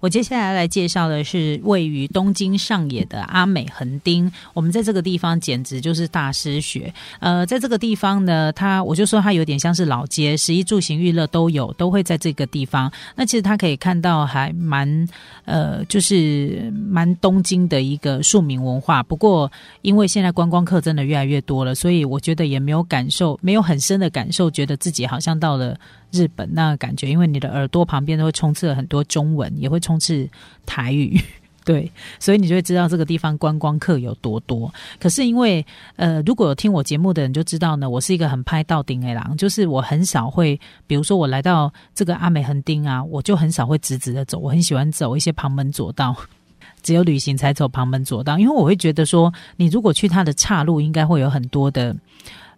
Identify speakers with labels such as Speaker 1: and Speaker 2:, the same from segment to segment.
Speaker 1: 我接下来来介绍的是位于东京上野的阿美横丁。我们在这个地方简直就是大师学。呃，在这个地方呢，它我就说它有点像是老街，食衣住行娱乐都有，都会在这个地方。那其实它可以看到还蛮呃，就是蛮东京的一个庶民文化。不过因为现在观光客真的越来越多了，所以我觉得也没有感受，没有很深的感受，觉得自己好像到了。日本那个感觉，因为你的耳朵旁边都会充斥了很多中文，也会充斥台语，对，所以你就会知道这个地方观光客有多多。可是因为呃，如果有听我节目的人就知道呢，我是一个很拍到顶的狼，就是我很少会，比如说我来到这个阿美横丁啊，我就很少会直直的走，我很喜欢走一些旁门左道，只有旅行才走旁门左道，因为我会觉得说，你如果去它的岔路，应该会有很多的。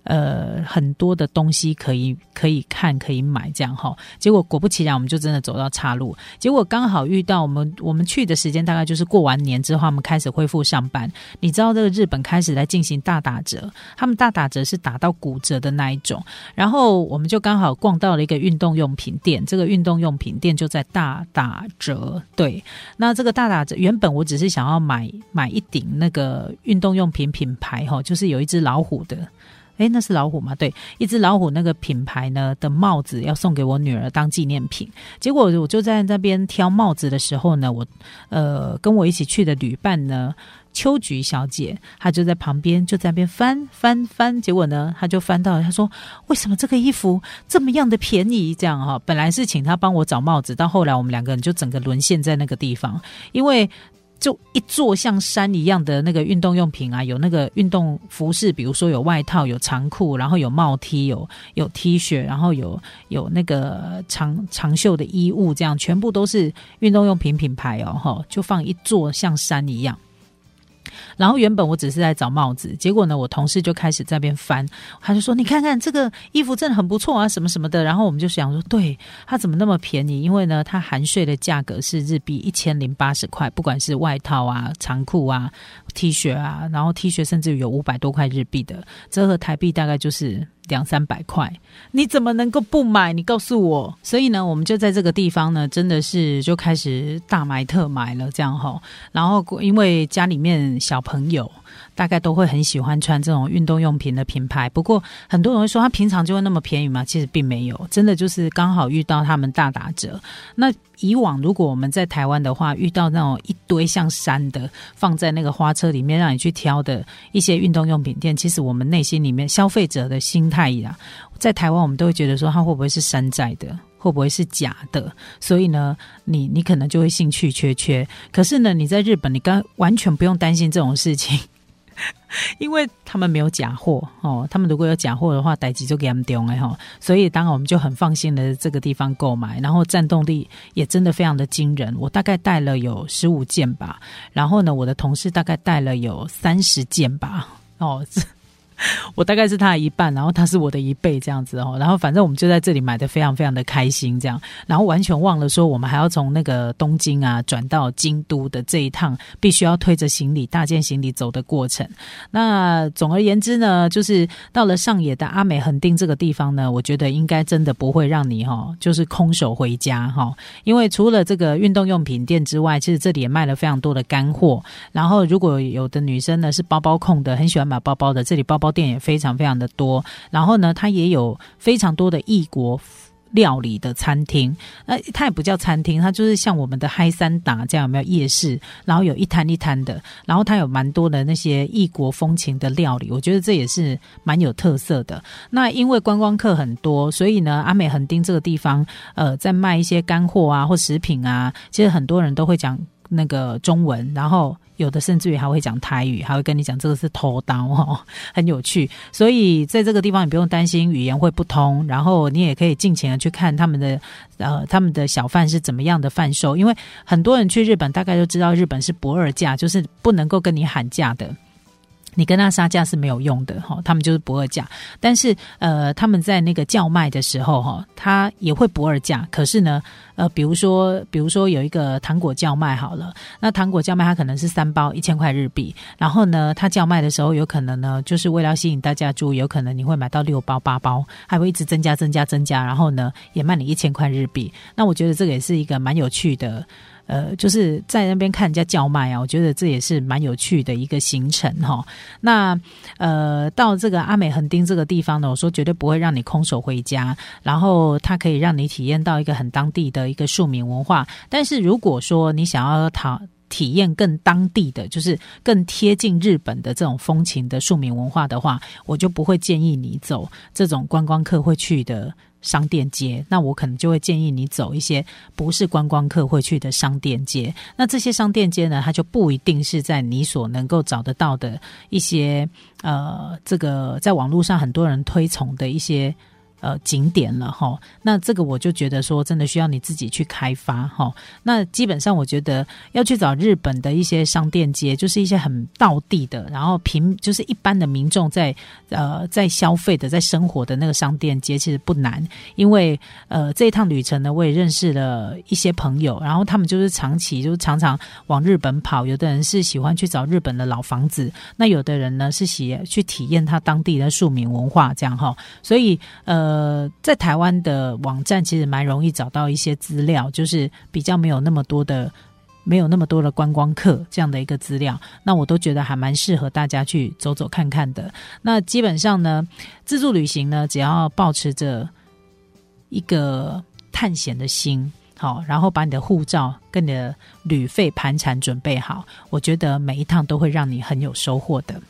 Speaker 1: 呃，很多的东西可以可以看可以买，这样哈。结果果不其然，我们就真的走到岔路。结果刚好遇到我们我们去的时间大概就是过完年之后，我们开始恢复上班。你知道这个日本开始在进行大打折，他们大打折是打到骨折的那一种。然后我们就刚好逛到了一个运动用品店，这个运动用品店就在大打折。对，那这个大打折原本我只是想要买买一顶那个运动用品品牌哈，就是有一只老虎的。哎，那是老虎吗？对，一只老虎那个品牌呢的帽子要送给我女儿当纪念品。结果我就在那边挑帽子的时候呢，我呃跟我一起去的旅伴呢，秋菊小姐，她就在旁边就在那边翻翻翻。结果呢，她就翻到她说：“为什么这个衣服这么样的便宜？”这样哈，本来是请她帮我找帽子，到后来我们两个人就整个沦陷在那个地方，因为。就一座像山一样的那个运动用品啊，有那个运动服饰，比如说有外套、有长裤，然后有帽 T、有有 T 恤，然后有有那个长长袖的衣物，这样全部都是运动用品品牌哦，哈，就放一座像山一样。然后原本我只是在找帽子，结果呢，我同事就开始在边翻，他就说：“你看看这个衣服真的很不错啊，什么什么的。”然后我们就想说：“对，它怎么那么便宜？因为呢，它含税的价格是日币一千零八十块，不管是外套啊、长裤啊、T 恤啊，然后 T 恤甚至有五百多块日币的，折合台币大概就是。”两三百块，你怎么能够不买？你告诉我。所以呢，我们就在这个地方呢，真的是就开始大买特买了，这样哈。然后因为家里面小朋友。大概都会很喜欢穿这种运动用品的品牌，不过很多人会说，他平常就会那么便宜吗？其实并没有，真的就是刚好遇到他们大打折。那以往如果我们在台湾的话，遇到那种一堆像山的放在那个花车里面让你去挑的一些运动用品店，其实我们内心里面消费者的心态呀，在台湾我们都会觉得说，它会不会是山寨的，会不会是假的？所以呢，你你可能就会兴趣缺缺。可是呢，你在日本，你刚完全不用担心这种事情。因为他们没有假货哦，他们如果有假货的话，逮几就给他们丢了哈。所以当然我们就很放心的这个地方购买，然后战斗力也真的非常的惊人。我大概带了有十五件吧，然后呢，我的同事大概带了有三十件吧，哦。我大概是他的一半，然后他是我的一倍这样子哦，然后反正我们就在这里买的非常非常的开心，这样，然后完全忘了说我们还要从那个东京啊转到京都的这一趟，必须要推着行李大件行李走的过程。那总而言之呢，就是到了上野的阿美横丁这个地方呢，我觉得应该真的不会让你哈，就是空手回家哈，因为除了这个运动用品店之外，其实这里也卖了非常多的干货。然后如果有的女生呢是包包控的，很喜欢买包包的，这里包包。店也非常非常的多，然后呢，它也有非常多的异国料理的餐厅。那它也不叫餐厅，它就是像我们的嗨三达这样，有没有夜市？然后有一摊一摊的，然后它有蛮多的那些异国风情的料理，我觉得这也是蛮有特色的。那因为观光客很多，所以呢，阿美横丁这个地方，呃，在卖一些干货啊或食品啊，其实很多人都会讲那个中文，然后。有的甚至于还会讲台语，还会跟你讲这个是偷刀哦，很有趣。所以在这个地方，你不用担心语言会不通，然后你也可以尽情的去看他们的呃他们的小贩是怎么样的贩售。因为很多人去日本，大概都知道日本是不二价，就是不能够跟你喊价的。你跟他杀价是没有用的哈，他们就是不二价。但是呃，他们在那个叫卖的时候哈，他也会不二价。可是呢，呃，比如说，比如说有一个糖果叫卖好了，那糖果叫卖它可能是三包一千块日币，然后呢，他叫卖的时候有可能呢，就是为了吸引大家注意，有可能你会买到六包八包，还会一直增加增加增加，然后呢，也卖你一千块日币。那我觉得这个也是一个蛮有趣的。呃，就是在那边看人家叫卖啊，我觉得这也是蛮有趣的一个行程哈。那呃，到这个阿美横丁这个地方呢，我说绝对不会让你空手回家，然后它可以让你体验到一个很当地的一个庶民文化。但是如果说你想要讨体验更当地的，就是更贴近日本的这种风情的庶民文化的话，我就不会建议你走这种观光客会去的。商店街，那我可能就会建议你走一些不是观光客会去的商店街。那这些商店街呢，它就不一定是在你所能够找得到的一些呃，这个在网络上很多人推崇的一些。呃，景点了哈，那这个我就觉得说，真的需要你自己去开发哈。那基本上，我觉得要去找日本的一些商店街，就是一些很道地的，然后平就是一般的民众在呃在消费的、在生活的那个商店街，其实不难。因为呃这一趟旅程呢，我也认识了一些朋友，然后他们就是长期就常常往日本跑。有的人是喜欢去找日本的老房子，那有的人呢是喜去体验他当地的庶民文化，这样哈。所以呃。呃，在台湾的网站其实蛮容易找到一些资料，就是比较没有那么多的、没有那么多的观光客这样的一个资料，那我都觉得还蛮适合大家去走走看看的。那基本上呢，自助旅行呢，只要保持着一个探险的心，好，然后把你的护照跟你的旅费盘缠准备好，我觉得每一趟都会让你很有收获的。